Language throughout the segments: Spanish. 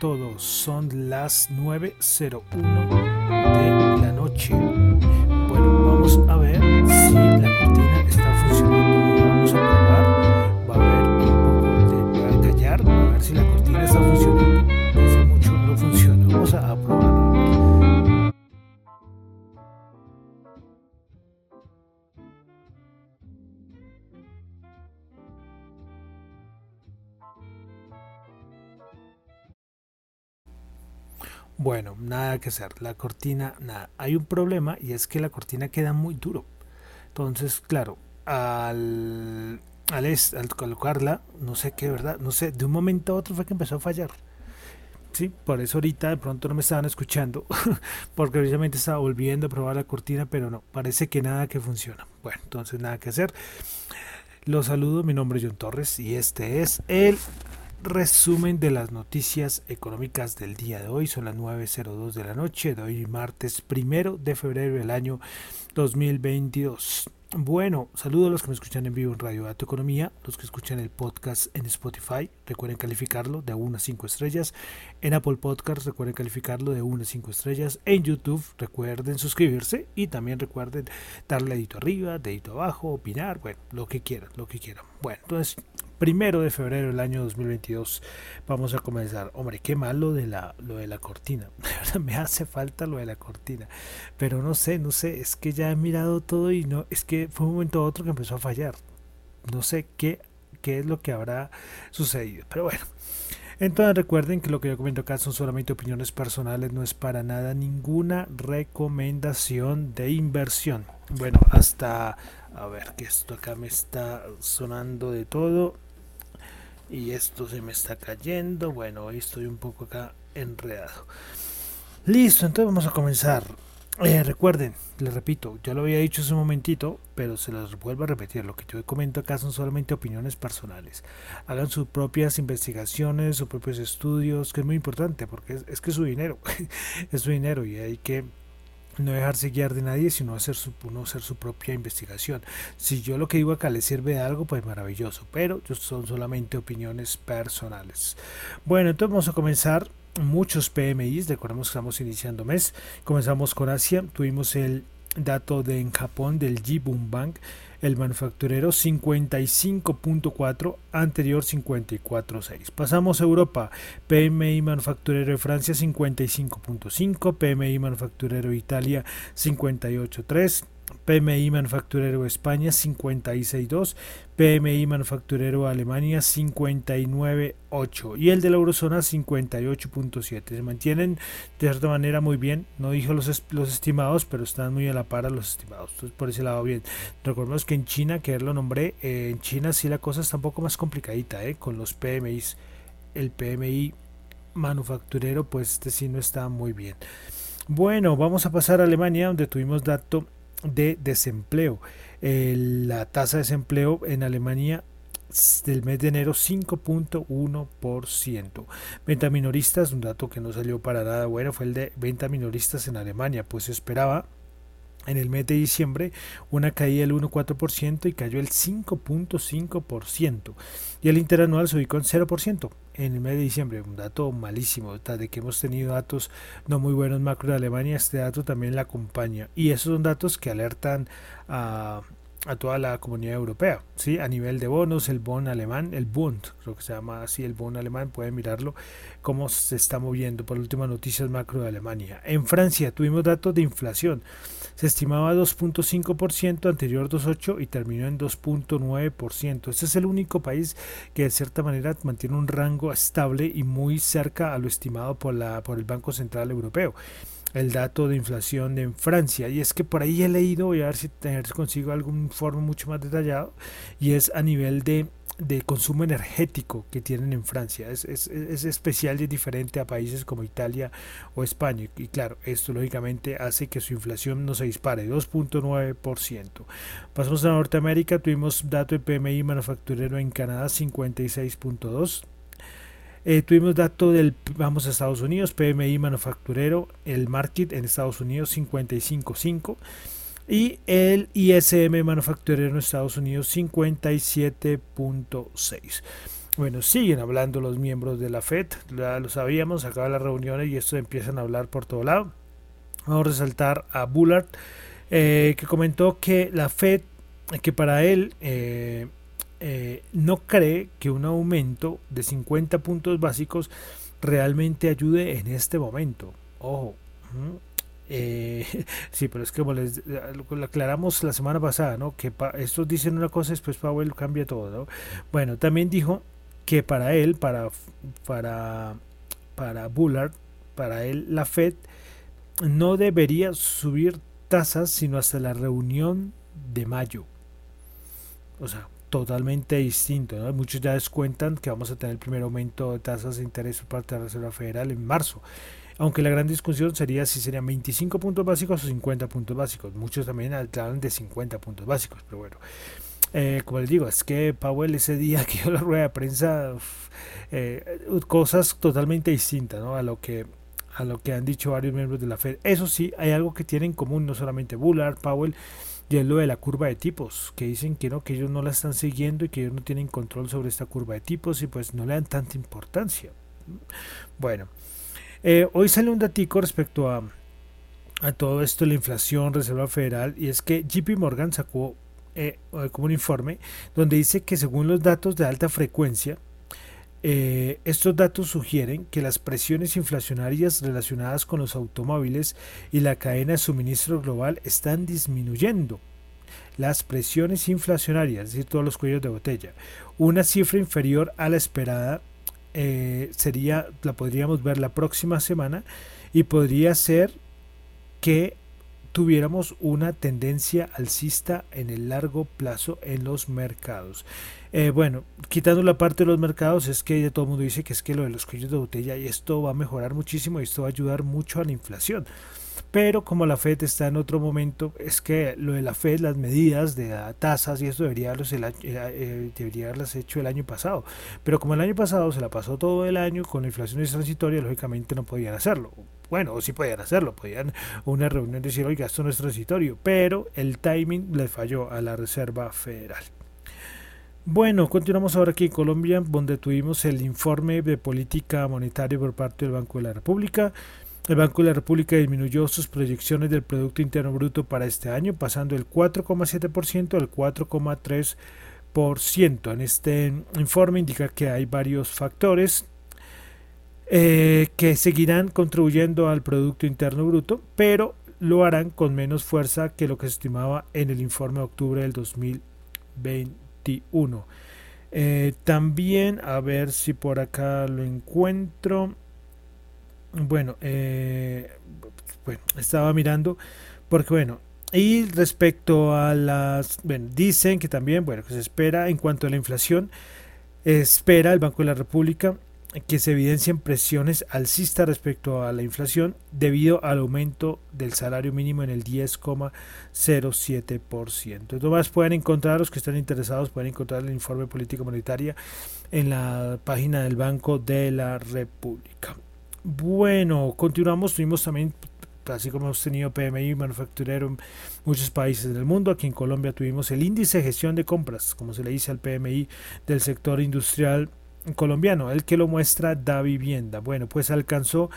Todos. Son las 9.01 de la noche. Bueno, vamos a ver Bueno, nada que hacer. La cortina, nada. Hay un problema y es que la cortina queda muy duro. Entonces, claro, al, al, al colocarla, no sé qué, ¿verdad? No sé, de un momento a otro fue que empezó a fallar. Sí, por eso ahorita de pronto no me estaban escuchando, porque precisamente estaba volviendo a probar la cortina, pero no, parece que nada que funciona. Bueno, entonces nada que hacer. Los saludo, mi nombre es John Torres y este es el resumen de las noticias económicas del día de hoy. Son las 9.02 de la noche de hoy, martes primero de febrero del año 2022. Bueno, saludo a los que me escuchan en vivo en Radio Dato Economía, los que escuchan el podcast en Spotify, recuerden calificarlo de 1 a 5 estrellas. En Apple Podcast, recuerden calificarlo de 1 a 5 estrellas. En YouTube, recuerden suscribirse y también recuerden darle dedito arriba, dedito abajo, opinar, bueno, lo que quieran, lo que quieran. Bueno, entonces primero de febrero del año 2022 vamos a comenzar. Hombre qué mal lo de la lo de la cortina. Me hace falta lo de la cortina. Pero no sé no sé es que ya he mirado todo y no es que fue un momento a otro que empezó a fallar. No sé qué qué es lo que habrá sucedido pero bueno. Entonces recuerden que lo que yo comento acá son solamente opiniones personales, no es para nada ninguna recomendación de inversión. Bueno, hasta a ver que esto acá me está sonando de todo y esto se me está cayendo. Bueno, hoy estoy un poco acá enredado. Listo, entonces vamos a comenzar. Eh, recuerden, les repito, ya lo había dicho hace un momentito, pero se los vuelvo a repetir. Lo que yo comento acá son solamente opiniones personales. Hagan sus propias investigaciones, sus propios estudios, que es muy importante porque es, es que es su dinero, es su dinero y hay que no dejarse guiar de nadie, sino hacer su, uno hacer su propia investigación. Si yo lo que digo acá le sirve de algo, pues maravilloso, pero son solamente opiniones personales. Bueno, entonces vamos a comenzar muchos PMIs, recordemos que estamos iniciando mes, comenzamos con Asia, tuvimos el dato de en Japón del Jibun Bank, el manufacturero 55.4, anterior 54.6. Pasamos a Europa, PMI manufacturero de Francia 55.5, PMI manufacturero de Italia 58.3. PMI manufacturero España 56.2, PMI manufacturero Alemania 59.8 y el de la eurozona 58.7. Se mantienen de cierta manera muy bien, no dijo los, los estimados, pero están muy a la par a los estimados, entonces por ese lado bien. Recordemos que en China, que lo nombré, eh, en China sí la cosa está un poco más complicadita eh, con los PMIs, el PMI manufacturero pues este sí no está muy bien. Bueno, vamos a pasar a Alemania donde tuvimos dato de desempleo. La tasa de desempleo en Alemania del mes de enero 5.1%. Venta minoristas, un dato que no salió para nada bueno, fue el de venta minoristas en Alemania, pues se esperaba en el mes de diciembre una caída del 1,4% y cayó el 5.5%. Y el interanual se ubicó en 0% en el mes de diciembre, un dato malísimo, de que hemos tenido datos no muy buenos macro de Alemania, este dato también la acompaña. Y esos son datos que alertan a, a toda la comunidad europea, ¿sí? A nivel de bonos, el bon alemán, el Bund, creo que se llama así el bon alemán, pueden mirarlo, cómo se está moviendo por últimas noticias macro de Alemania. En Francia tuvimos datos de inflación, se estimaba 2.5%, anterior 2.8% y terminó en 2.9%. Este es el único país que de cierta manera mantiene un rango estable y muy cerca a lo estimado por, la, por el Banco Central Europeo el dato de inflación en Francia. Y es que por ahí he leído, voy a ver si, consigo algún informe mucho más detallado, y es a nivel de, de consumo energético que tienen en Francia. Es, es, es, especial y diferente a países como Italia o España. Y claro, esto lógicamente hace que su inflación no se dispare, 2.9%. Pasamos a Norteamérica, tuvimos dato de PMI manufacturero en Canadá, 56.2%. Eh, tuvimos dato del, vamos a Estados Unidos, PMI manufacturero, el market en Estados Unidos 55.5 y el ISM manufacturero en Estados Unidos 57.6. Bueno, siguen hablando los miembros de la FED, ya lo sabíamos, acaba las reuniones y esto empiezan a hablar por todo lado. Vamos a resaltar a Bullard, eh, que comentó que la FED, que para él eh, eh, no cree que un aumento de 50 puntos básicos realmente ayude en este momento. Ojo. Eh, sí, pero es que como les lo aclaramos la semana pasada, ¿no? Que estos dicen una cosa, después Powell cambia todo, ¿no? Bueno, también dijo que para él, para, para, para Bullard, para él la Fed no debería subir tasas sino hasta la reunión de mayo. O sea, totalmente distinto. Muchos ya descuentan que vamos a tener el primer aumento de tasas de interés por parte de la Reserva Federal en marzo. Aunque la gran discusión sería si serían 25 puntos básicos o 50 puntos básicos. Muchos también hablan de 50 puntos básicos, pero bueno. Eh, como les digo, es que Powell ese día que dio la rueda de prensa, eh, cosas totalmente distintas a lo que a lo que han dicho varios miembros de la Fed. Eso sí, hay algo que tienen en común, no solamente Bullard, Powell, y es lo de la curva de tipos, que dicen que no, que ellos no la están siguiendo y que ellos no tienen control sobre esta curva de tipos y pues no le dan tanta importancia. Bueno, eh, hoy sale un datico respecto a, todo esto, la inflación, Reserva Federal, y es que JP Morgan sacó eh, como un informe donde dice que según los datos de alta frecuencia, eh, estos datos sugieren que las presiones inflacionarias relacionadas con los automóviles y la cadena de suministro global están disminuyendo. Las presiones inflacionarias, es decir, todos los cuellos de botella, una cifra inferior a la esperada eh, sería, la podríamos ver la próxima semana y podría ser que tuviéramos una tendencia alcista en el largo plazo en los mercados. Eh, bueno, quitando la parte de los mercados, es que todo el mundo dice que es que lo de los cuellos de botella y esto va a mejorar muchísimo y esto va a ayudar mucho a la inflación. Pero como la Fed está en otro momento, es que lo de la Fed, las medidas de tasas y eso debería, haberlas, eh, haberlas hecho el año pasado. Pero como el año pasado se la pasó todo el año con la inflación transitoria, lógicamente no podían hacerlo. Bueno, sí podían hacerlo, podían una reunión decir, oiga, esto no es transitorio, pero el timing le falló a la Reserva Federal. Bueno, continuamos ahora aquí en Colombia, donde tuvimos el informe de política monetaria por parte del Banco de la República. El Banco de la República disminuyó sus proyecciones del Producto Interno Bruto para este año, pasando del 4,7% al 4,3%. En este informe indica que hay varios factores eh, que seguirán contribuyendo al Producto Interno Bruto, pero lo harán con menos fuerza que lo que se estimaba en el informe de octubre del 2021. Eh, también, a ver si por acá lo encuentro. Bueno, eh, bueno, estaba mirando porque bueno, y respecto a las, bueno, dicen que también, bueno, que se espera en cuanto a la inflación, espera el Banco de la República que se evidencian presiones alcistas respecto a la inflación debido al aumento del salario mínimo en el 10,07%. Entonces, pueden encontrar, los que están interesados, pueden encontrar el informe político monetaria en la página del Banco de la República. Bueno, continuamos. Tuvimos también, así como hemos tenido PMI manufacturero en muchos países del mundo, aquí en Colombia tuvimos el índice de gestión de compras, como se le dice al PMI del sector industrial colombiano, el que lo muestra da vivienda. Bueno, pues alcanzó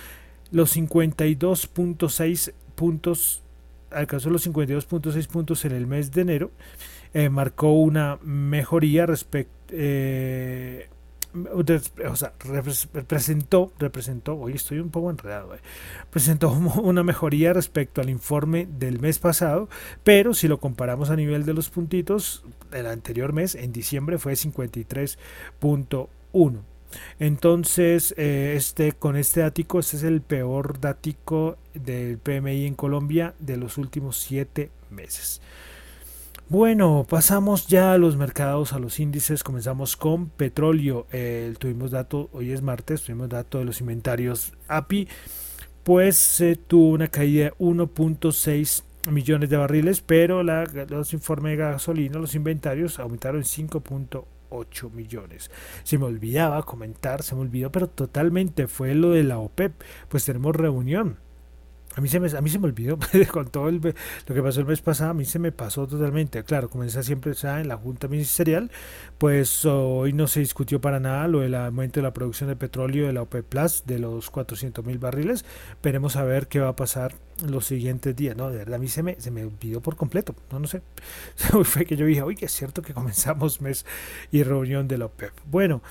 los 52.6 puntos, alcanzó los 52.6 puntos en el mes de enero eh, marcó una mejoría respecto eh, o sea, representó, representó, hoy estoy un poco enredado, presentó una mejoría respecto al informe del mes pasado, pero si lo comparamos a nivel de los puntitos, el anterior mes, en diciembre, fue 53.1. Entonces, eh, este, con este dático, este es el peor dático del PMI en Colombia de los últimos siete meses. Bueno, pasamos ya a los mercados, a los índices. Comenzamos con petróleo. tuvimos dato, hoy es martes, tuvimos dato de los inventarios API. Pues se tuvo una caída de 1.6 millones de barriles, pero la, los informes de gasolina, los inventarios aumentaron en 5.8 millones. Se me olvidaba comentar, se me olvidó, pero totalmente fue lo de la OPEP. Pues tenemos reunión a mí, se me, a mí se me olvidó, con todo lo que pasó el mes pasado, a mí se me pasó totalmente. Claro, como siempre en la Junta Ministerial, pues hoy no se discutió para nada lo del aumento de la producción de petróleo de la OPEP Plus de los 400 mil barriles. Veremos a ver qué va a pasar los siguientes días. No, de verdad, a mí se me, se me olvidó por completo. No, no sé. Fue que yo dije, oye, es cierto que comenzamos mes y reunión de la OPEP. Bueno.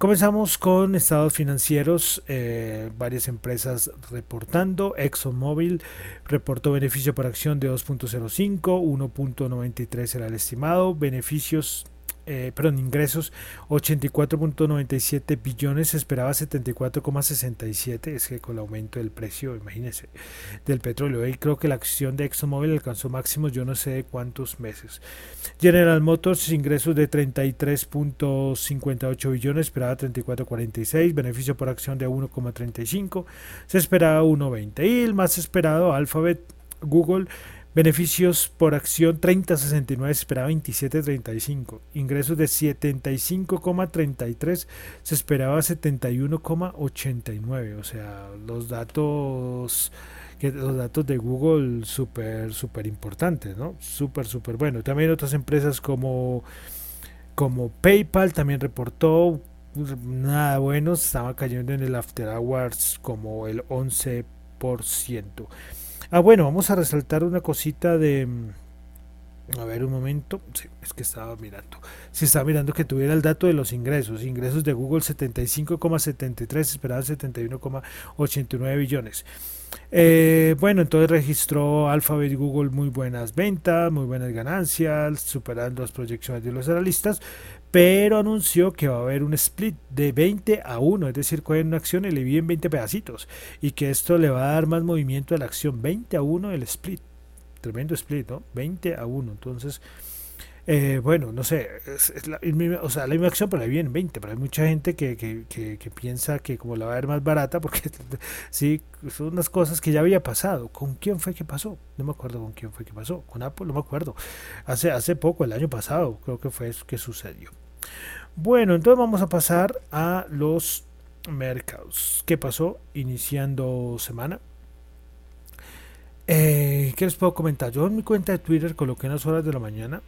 Comenzamos con estados financieros, eh, varias empresas reportando. ExxonMobil reportó beneficio por acción de 2.05, 1.93 era el estimado, beneficios eh, perdón, ingresos 84.97 billones, se esperaba 74,67, es que con el aumento del precio, imagínense, del petróleo. Y creo que la acción de ExxonMobil alcanzó máximos, yo no sé de cuántos meses. General Motors, ingresos de 33.58 billones, esperaba 34.46, beneficio por acción de 1,35, se esperaba 1,20. Y el más esperado, Alphabet, Google, Beneficios por acción 30.69, se esperaba 27.35. Ingresos de 75,33, se esperaba 71,89. O sea, los datos que los datos de Google súper súper importantes, ¿no? Súper súper bueno. También otras empresas como como PayPal también reportó nada bueno, estaba cayendo en el after hours como el 11%. Ah, bueno, vamos a resaltar una cosita de... A ver un momento, sí, es que estaba mirando. Si estaba mirando que tuviera el dato de los ingresos. Ingresos de Google 75,73, esperaban 71,89 billones. Eh, bueno, entonces registró Alphabet y Google muy buenas ventas, muy buenas ganancias, superando las proyecciones de los analistas, pero anunció que va a haber un split de 20 a 1, es decir, cogen una acción y le dividen 20 pedacitos y que esto le va a dar más movimiento a la acción 20 a 1 el split. Tremendo split, ¿no? 20 a 1. Entonces, eh, bueno, no sé, es, la, o sea, la misma acción, pero ahí vienen 20, pero hay mucha gente que, que, que, piensa que como la va a ver más barata, porque sí, son unas cosas que ya había pasado. ¿Con quién fue que pasó? No me acuerdo con quién fue que pasó. Con Apple, no me acuerdo. Hace, hace poco, el año pasado, creo que fue eso que sucedió. Bueno, entonces vamos a pasar a los mercados. ¿Qué pasó iniciando semana? Eh, ¿Qué les puedo comentar? Yo en mi cuenta de Twitter coloqué en las horas de la mañana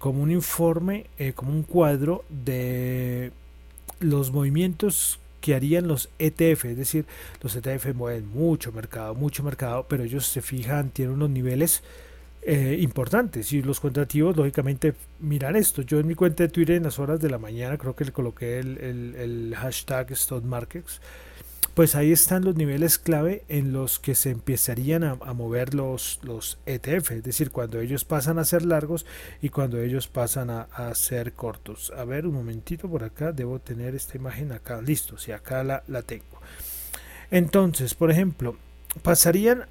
como un informe, eh, como un cuadro de los movimientos que harían los ETF, es decir, los ETF mueven mucho mercado, mucho mercado, pero ellos se fijan, tienen unos niveles eh, importantes y los contrativos lógicamente miran esto. Yo en mi cuenta de Twitter en las horas de la mañana creo que le coloqué el, el, el hashtag StockMarkets pues ahí están los niveles clave en los que se empezarían a, mover los, ETF, es decir, cuando ellos pasan a ser largos y cuando ellos pasan a, ser cortos. A ver, un momentito por acá, debo tener esta imagen acá, listo, si acá la, tengo. Entonces, por ejemplo, pasarían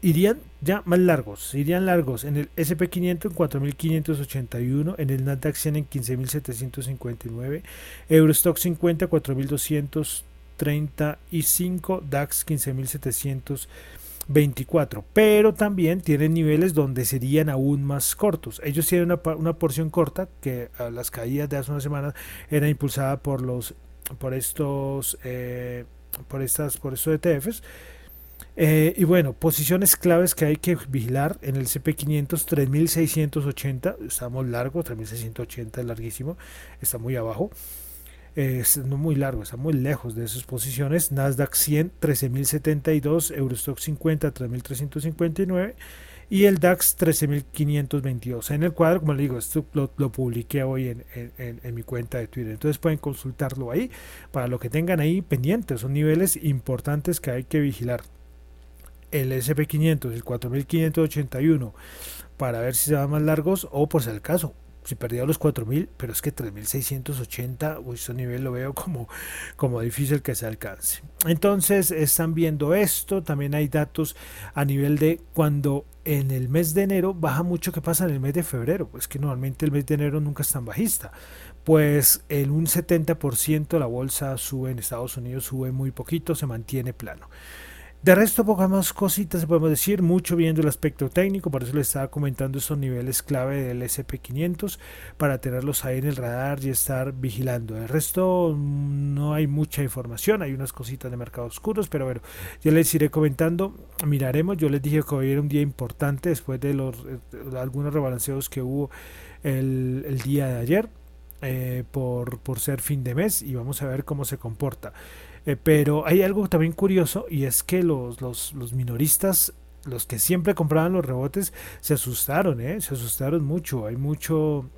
irían ya más largos, irían largos en el SP500 en 4.581, en el Nasdaq 100 en 15.759, Eurostock 50 4.200 35, DAX 15.724, pero también tienen niveles donde serían aún más cortos. Ellos tienen una, una porción corta que a las caídas de hace una semana era impulsada por los por estos eh, por estas por estos ETFs. Eh, y bueno, posiciones claves que hay que vigilar en el CP500 3680, estamos largos, 3680 es larguísimo, está muy abajo es muy largo, está muy lejos de esas posiciones. Nasdaq 100, 13.072, Eurostock 50, 3.359 y el DAX 13.522. En el cuadro, como le digo, esto lo, publiqué hoy en, en, mi cuenta de Twitter. Entonces pueden consultarlo ahí para lo que tengan ahí pendientes. Son niveles importantes que hay que vigilar. El SP500, el 4.581, para ver si se van más largos o por si el caso si perdió los 4000, pero es que 3680, uy, ese nivel lo veo como, como difícil que se alcance. Entonces, están viendo esto, también hay datos a nivel de cuando en el mes de enero baja mucho, ¿qué pasa en el mes de febrero? Pues que normalmente el mes de enero nunca es tan bajista. Pues en un 70% la bolsa sube en Estados Unidos, sube muy poquito, se mantiene plano. De resto, pocas más cositas podemos decir, mucho viendo el aspecto técnico, por eso les estaba comentando esos niveles clave del SP500 para tenerlos ahí en el radar y estar vigilando. De resto, no hay mucha información, hay unas cositas de mercados oscuros, pero bueno, ya les iré comentando, miraremos. Yo les dije que hoy era un día importante después de los eh, algunos rebalanceos que hubo el, día de ayer. Eh, por ser fin de mes y vamos a ver cómo se comporta. Eh, pero hay algo también curioso y es que los, los, los, minoristas, los que siempre compraban los rebotes, se asustaron, ¿eh? se asustaron mucho. Hay mucho...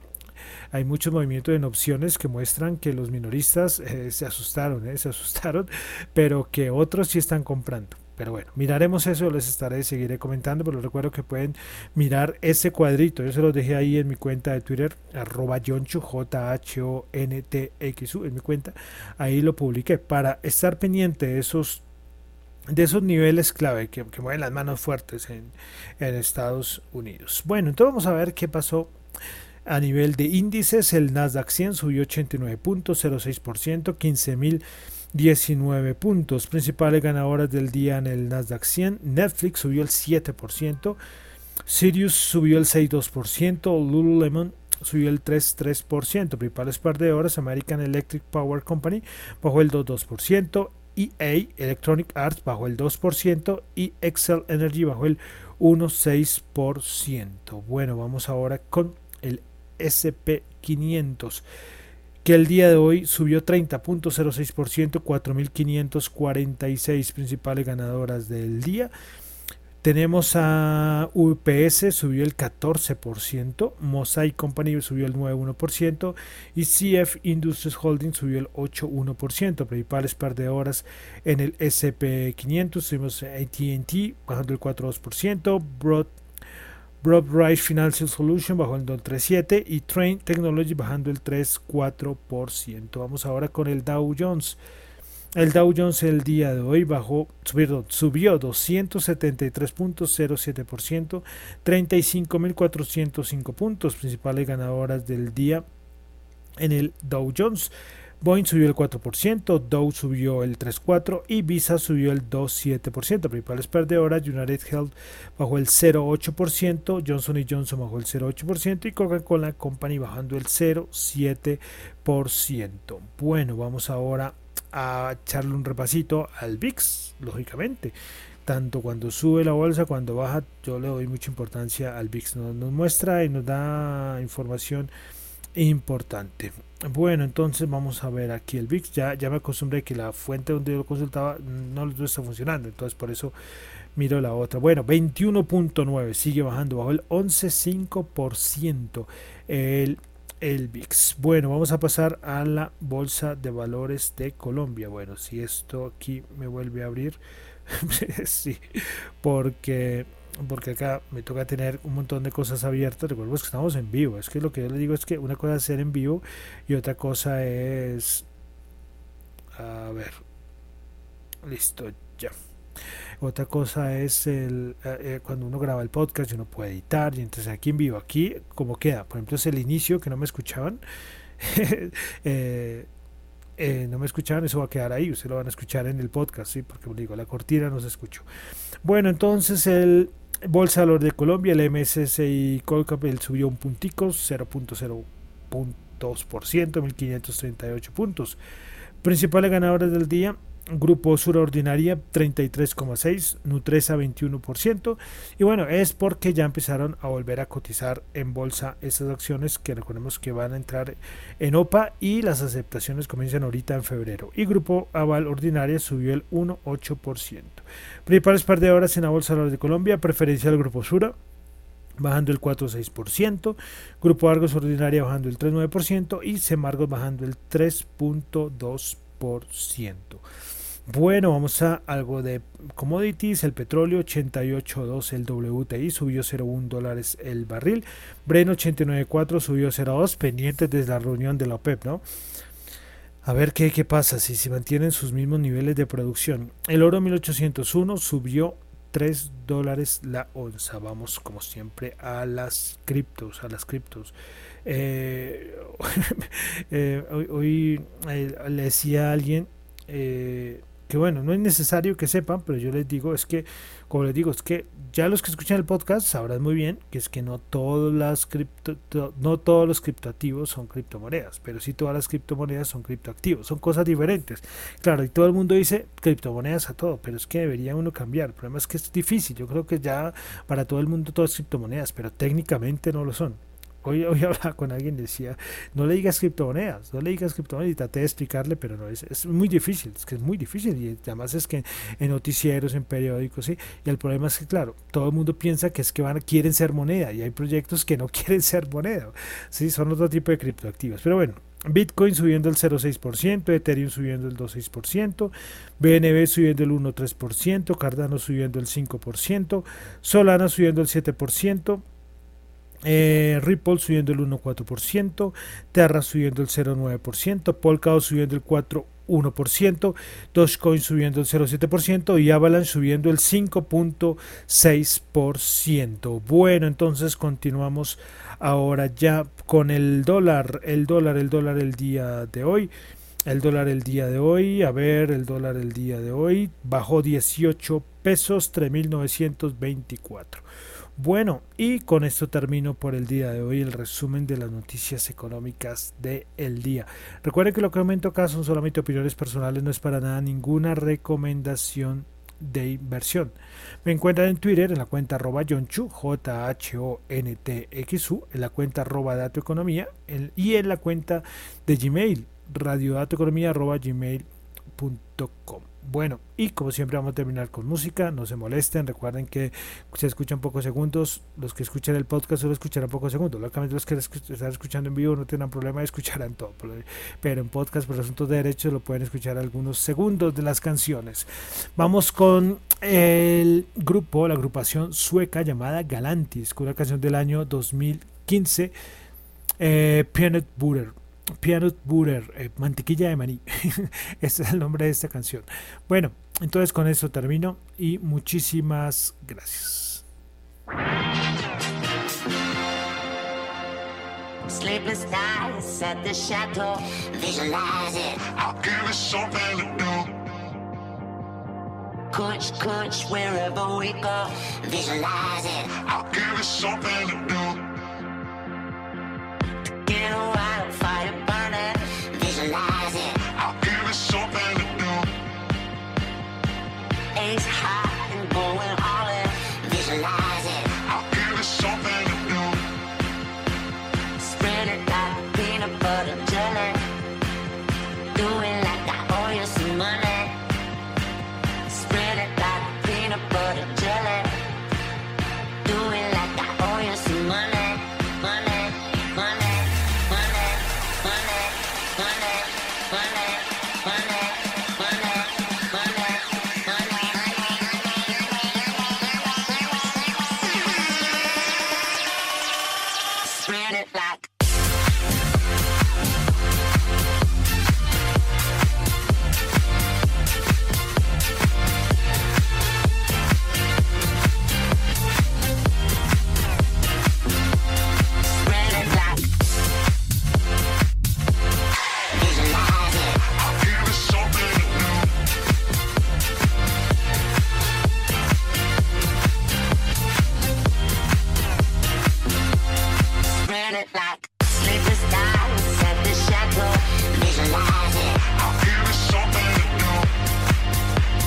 Hay muchos movimientos en opciones que muestran que los minoristas eh, se asustaron, se asustaron, pero que otros sí están comprando. Pero bueno, miraremos eso, les estaré, seguiré comentando, pero les recuerdo que pueden mirar ese cuadrito. Yo se los dejé ahí en mi cuenta de Twitter, arroba Jonchu, J-H-O-N-T-X-U, en mi cuenta. Ahí lo publiqué para estar pendiente de esos de esos niveles clave que, que mueven las manos fuertes en, en Estados Unidos. Bueno, entonces vamos a ver qué pasó a nivel de índices. El Nasdaq 100 subió 89.06%, 15.000 19 puntos. Principales ganadoras del día en el Nasdaq 100. Netflix subió el 7%. Sirius subió el 6,2%. Lululemon subió el 3,3%. Principales par de horas. American Electric Power Company bajó el 2,2%. EA Electronic Arts bajó el 2% y Excel Energy bajó el 1,6%. Bueno, vamos ahora con el SP500 que el día de hoy subió 30.06%, 4.546 principales ganadoras del día. Tenemos a UPS, subió el 14%, Mosaic Company subió el 9.1% y CF Industries Holding subió el 8.1%. Principales par de horas en el SP500, tuvimos ATT bajando el 4.2%, Broad Broadrise Financial Solution bajó el 2.37 y Train Technology bajando el 3.4%. Vamos ahora con el Dow Jones. El Dow Jones el día de hoy bajó, subió, subió 273.07%, 35.405 puntos, principales ganadoras del día en el Dow Jones. Boeing subió el 4%, Dow subió el 3.4% y Visa subió el 2.7%. Principales perdedoras, United Health bajó el 0.8%, Johnson Johnson bajó el 0.8% y Coca-Cola Company bajando el 0.7%. Bueno, vamos ahora a echarle un repasito al VIX, lógicamente. Tanto cuando sube la bolsa, cuando baja, yo le doy mucha importancia al VIX. Nos, nos muestra y nos da información importante. Bueno, entonces vamos a ver aquí el VIX. Ya, ya me acostumbré que la fuente donde yo lo consultaba no, está funcionando, entonces por eso miro la otra. Bueno, 21.9 sigue bajando bajo el 11.5% el, el VIX. Bueno, vamos a pasar a la Bolsa de Valores de Colombia. Bueno, si esto aquí me vuelve a abrir, sí, porque porque acá me toca tener un montón de cosas abiertas. Recuerdo que estamos en vivo. Es que lo que yo le digo es que una cosa es ser en vivo y otra cosa es. A ver. Listo, ya. Otra cosa es el, eh, eh, cuando uno graba el podcast y uno puede editar. Y entonces aquí en vivo, aquí como queda. Por ejemplo, es el inicio que no me escuchaban. eh, no me escuchaban, eso va a quedar ahí, ustedes lo van a escuchar en el podcast, ¿sí? porque digo, la cortina no se escuchó. Bueno, entonces el Bolsa de Valor de Colombia, el MSCI Colcap, subió un puntico, 0.02%, 1538 puntos. Principales ganadores del día, Grupo Sur Ordinaria 33,6, Nutresa 21%. Y bueno, es porque ya empezaron a volver a cotizar en bolsa esas acciones que recordemos que van a entrar en OPA y las aceptaciones comienzan ahorita en febrero. Y Grupo Aval Ordinaria subió el 1,8%. Principales par de horas en la Bolsa de Colombia, preferencia del Grupo Sura bajando el 4,6%, Grupo Argos Ordinaria bajando el 3,9% y Semargos bajando el 3,2%. Bueno, vamos a algo de commodities. El petróleo 88.2, el WTI subió 0.1 dólares el barril. Bren 89.4 subió 0.2, pendientes desde la reunión de la OPEP, ¿no? A ver qué, qué pasa si se mantienen sus mismos niveles de producción. El oro 1801 subió 3 dólares la onza. Vamos como siempre a las criptos, a las criptos. Eh, eh, hoy, eh, le decía a alguien que bueno, no es necesario que sepan, pero yo les digo, es que, como les digo, es que ya los que escuchan el podcast sabrán muy bien que es que no todas las cripto, no todos los criptoactivos son criptomonedas, pero sí todas las criptomonedas son criptoactivos, son cosas diferentes. Claro, y todo el mundo dice criptomonedas a todo, pero es que debería uno cambiar. El problema es que es difícil, yo creo que ya para todo el mundo todas criptomonedas, pero técnicamente no lo son. Hoy, hoy hablaba con alguien decía, no le digas criptomonedas, no le digas criptomonedas y traté de explicarle, pero no, es, es muy difícil, es que es muy difícil y además es que en noticieros, en periódicos, ¿sí? y el problema es que, claro, todo el mundo piensa que es que van, quieren ser moneda y hay proyectos que no quieren ser moneda, ¿sí? son otro tipo de criptoactivos, pero bueno. Bitcoin subiendo el 0,6%, Ethereum subiendo el 2,6%, BNB subiendo el 1,3%, Cardano subiendo el 5%, Solana subiendo el 7%, eh, Ripple subiendo el 1,4%, Terra subiendo el 0,9%, Polkadot subiendo el 4,1%, Dogecoin subiendo el 0,7% y Avalanche subiendo el 5,6%. Bueno, entonces continuamos ahora ya con el dólar, el dólar, el dólar el día de hoy. El dólar el día de hoy, a ver, el dólar el día de hoy bajó 18 pesos, 3.924. Bueno, y con esto termino por el día de hoy el resumen de las noticias económicas del día. Recuerden que lo que comento acá son solamente opiniones personales, no es para nada ninguna recomendación de inversión. Me encuentran en Twitter en la cuenta arroba Jonchu, J-H-O-N-T-X-U, en la cuenta arroba Dato Economía y en la cuenta de Gmail, radiodatoeconomía arroba Bueno, y como siempre vamos a terminar con música, no se molesten, recuerden que se escuchan pocos segundos, los que escuchan el podcast solo escucharán pocos segundos, lógicamente los que están escuchando en vivo no tienen problema escucharán todo, pero en podcast por asuntos de derechos lo pueden escuchar algunos segundos de las canciones. Vamos con el grupo, la agrupación sueca llamada Galantis, con una canción del año 2015, eh, Peanut Butter. Peanut Butter, eh, mantequilla de maní. este es el nombre de esta canción. Bueno, entonces con eso termino y muchísimas gracias. Sleepless nights at the chateau, visualize it. I'll give it something to do. Coach, coach, wherever we go, visualize it. I'll give it something to do.